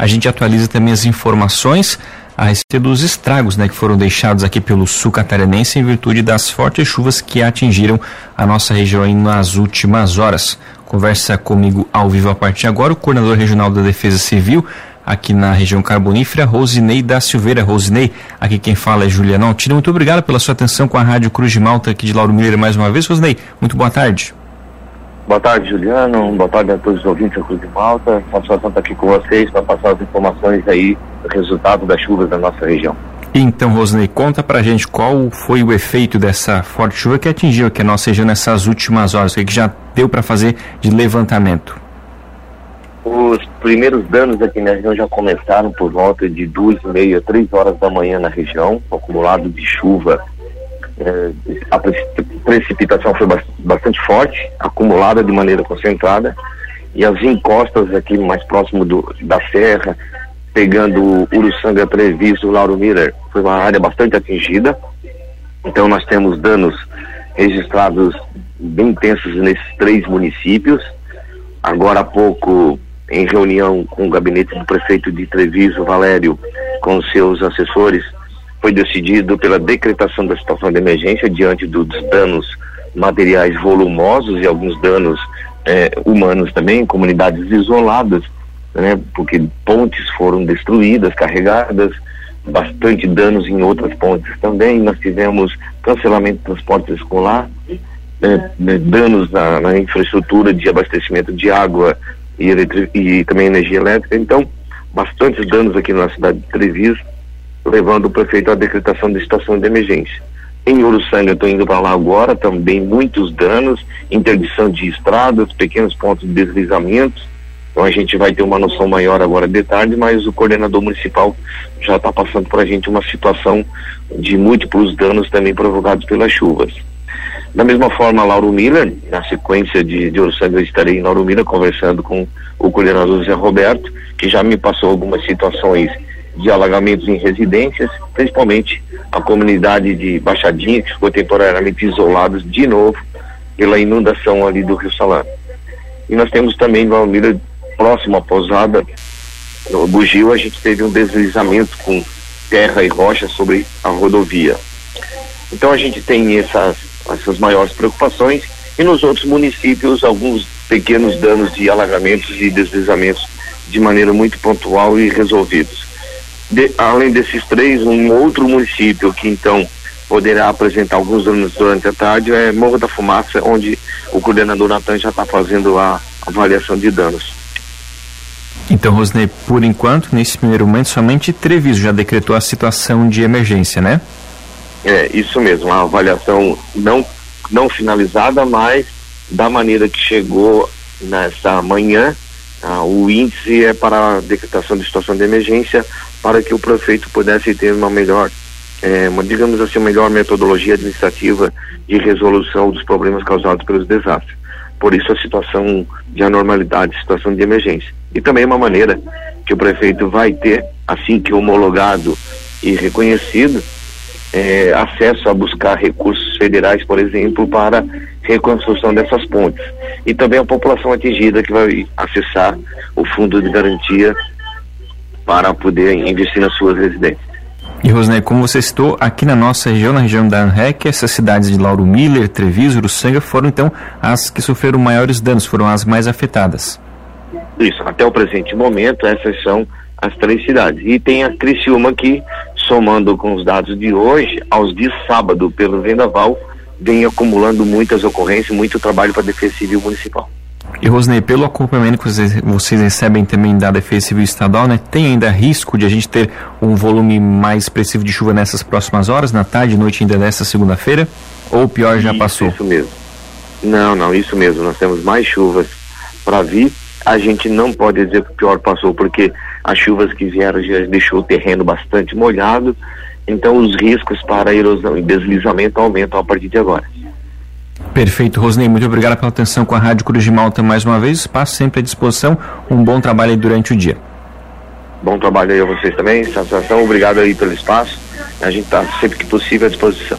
a gente atualiza também as informações a respeito dos estragos né, que foram deixados aqui pelo sul catarinense em virtude das fortes chuvas que atingiram a nossa região nas últimas horas. Conversa comigo ao vivo a partir de agora o coordenador regional da Defesa Civil aqui na região carbonífera, Rosinei da Silveira. Rosinei, aqui quem fala é Juliano Altino. Muito obrigado pela sua atenção com a Rádio Cruz de Malta aqui de Lauro Miller mais uma vez. Rosinei, muito boa tarde. Boa tarde, Juliano. Boa tarde a todos os ouvintes da Cruz de Malta. Satisfação estar aqui com vocês para passar as informações aí do resultado das chuvas da nossa região. Então, Rosnei, conta pra gente qual foi o efeito dessa forte chuva que atingiu aqui a nossa região nessas últimas horas, o que já deu para fazer de levantamento? Os primeiros danos aqui na região já começaram por volta de duas e meia, três horas da manhã na região, o acumulado de chuva é, a precipitação foi bastante forte, acumulada de maneira concentrada, e as encostas aqui mais próximo do, da serra, pegando Uruçanga, Treviso, Lauro Miller, foi uma área bastante atingida. Então nós temos danos registrados bem intensos nesses três municípios. Agora há pouco, em reunião com o gabinete do prefeito de Treviso, Valério, com seus assessores, foi decidido pela decretação da situação de emergência diante dos danos materiais volumosos e alguns danos eh, humanos também, comunidades isoladas, né, porque pontes foram destruídas, carregadas, bastante danos em outras pontes também. Nós tivemos cancelamento de transporte escolar, né, né, danos na, na, infraestrutura de abastecimento de água e, e também energia elétrica. Então, bastantes danos aqui na cidade de Treviso levando o prefeito à decretação de situação de emergência. Em Uruçanga, estou indo para lá agora, também muitos danos, interdição de estradas, pequenos pontos de deslizamentos. Então a gente vai ter uma noção maior agora de tarde, mas o coordenador municipal já está passando para a gente uma situação de múltiplos danos também provocados pelas chuvas. Da mesma forma, Lauro Miller, na sequência de, de Uruçanga, eu estarei em Lauro Miller conversando com o coordenador Zé Roberto, que já me passou algumas situações de alagamentos em residências, principalmente a comunidade de Baixadinha, que ficou temporariamente isolados de novo pela inundação ali do Rio Salado. E nós temos também no Almira, próximo à pousada, no Bugio, a gente teve um deslizamento com terra e rocha sobre a rodovia. Então a gente tem essas, essas maiores preocupações e nos outros municípios alguns pequenos danos de alagamentos e deslizamentos de maneira muito pontual e resolvidos. De, além desses três, um outro município que então poderá apresentar alguns anos durante a tarde é Morro da Fumaça, onde o coordenador Natan já está fazendo a avaliação de danos. Então, Rosnei, por enquanto, nesse primeiro momento, somente Treviso já decretou a situação de emergência, né? É, isso mesmo, a avaliação não, não finalizada, mas da maneira que chegou nessa manhã, ah, o índice é para a decretação de situação de emergência para que o prefeito pudesse ter uma melhor, é, uma, digamos assim, uma melhor metodologia administrativa de resolução dos problemas causados pelos desastres. Por isso a situação de anormalidade, situação de emergência. E também uma maneira que o prefeito vai ter, assim que homologado e reconhecido, é, acesso a buscar recursos federais, por exemplo, para reconstrução dessas pontes. E também a população atingida que vai acessar o fundo de garantia para poder investir nas suas residências. E Rosnei, como você citou, aqui na nossa região, na região da ANREC, essas cidades de Lauro Miller, Treviso, Uruçanga foram então as que sofreram maiores danos, foram as mais afetadas. Isso, até o presente momento, essas são as três cidades. E tem a Criciúma que, somando com os dados de hoje, aos dias sábado, pelo Vendaval, vem acumulando muitas ocorrências, muito trabalho para a Defesa Civil Municipal. E Rosnei, pelo acompanhamento que vocês, vocês, recebem também da Defesa Civil Estadual, né, tem ainda risco de a gente ter um volume mais expressivo de chuva nessas próximas horas, na tarde e noite ainda dessa segunda-feira? Ou o pior já isso, passou? Isso mesmo. Não, não, isso mesmo. Nós temos mais chuvas para vir. A gente não pode dizer que o pior passou, porque as chuvas que vieram já deixou o terreno bastante molhado. Então os riscos para erosão e deslizamento aumentam a partir de agora. Perfeito, Rosnei, muito obrigado pela atenção com a Rádio Cruz de Malta mais uma vez. Espaço sempre à disposição. Um bom trabalho aí durante o dia. Bom trabalho aí a vocês também, satisfação. Obrigado aí pelo espaço. A gente está sempre que possível à disposição.